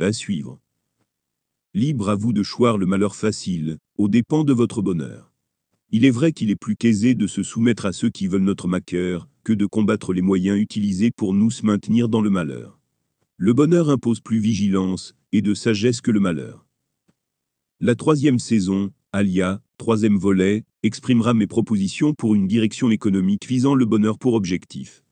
À suivre. Libre à vous de choir le malheur facile, aux dépens de votre bonheur. Il est vrai qu'il est plus qu'aisé de se soumettre à ceux qui veulent notre maqueur, que de combattre les moyens utilisés pour nous se maintenir dans le malheur. Le bonheur impose plus vigilance et de sagesse que le malheur. La troisième saison, Alia, troisième volet, exprimera mes propositions pour une direction économique visant le bonheur pour objectif.